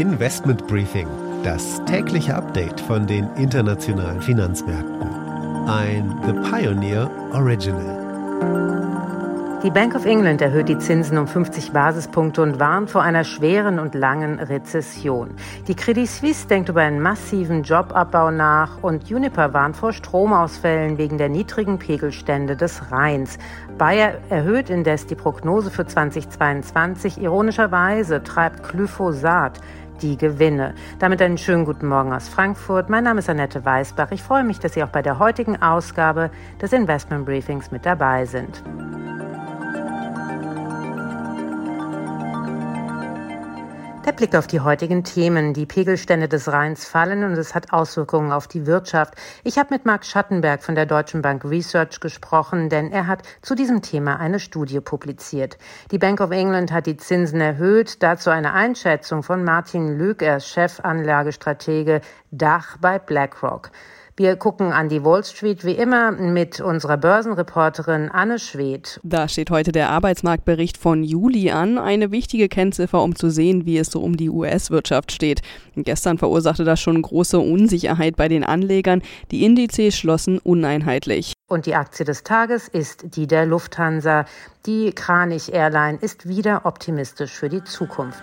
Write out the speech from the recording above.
Investment Briefing, das tägliche Update von den internationalen Finanzmärkten. Ein The Pioneer Original. Die Bank of England erhöht die Zinsen um 50 Basispunkte und warnt vor einer schweren und langen Rezession. Die Credit Suisse denkt über einen massiven Jobabbau nach und Uniper warnt vor Stromausfällen wegen der niedrigen Pegelstände des Rheins. Bayer erhöht indes die Prognose für 2022. Ironischerweise treibt Glyphosat die Gewinne. Damit einen schönen guten Morgen aus Frankfurt. Mein Name ist Annette Weißbach. Ich freue mich, dass Sie auch bei der heutigen Ausgabe des Investment Briefings mit dabei sind. Der Blick auf die heutigen Themen. Die Pegelstände des Rheins fallen und es hat Auswirkungen auf die Wirtschaft. Ich habe mit Marc Schattenberg von der Deutschen Bank Research gesprochen, denn er hat zu diesem Thema eine Studie publiziert. Die Bank of England hat die Zinsen erhöht. Dazu eine Einschätzung von Martin Lück, er ist Chefanlagestratege Dach bei BlackRock. Wir gucken an die Wall Street wie immer mit unserer Börsenreporterin Anne Schwedt. Da steht heute der Arbeitsmarktbericht von Juli an, eine wichtige Kennziffer, um zu sehen, wie es so um die US-Wirtschaft steht. Gestern verursachte das schon große Unsicherheit bei den Anlegern. Die Indizes schlossen uneinheitlich. Und die Aktie des Tages ist die der Lufthansa. Die Kranich Airline ist wieder optimistisch für die Zukunft.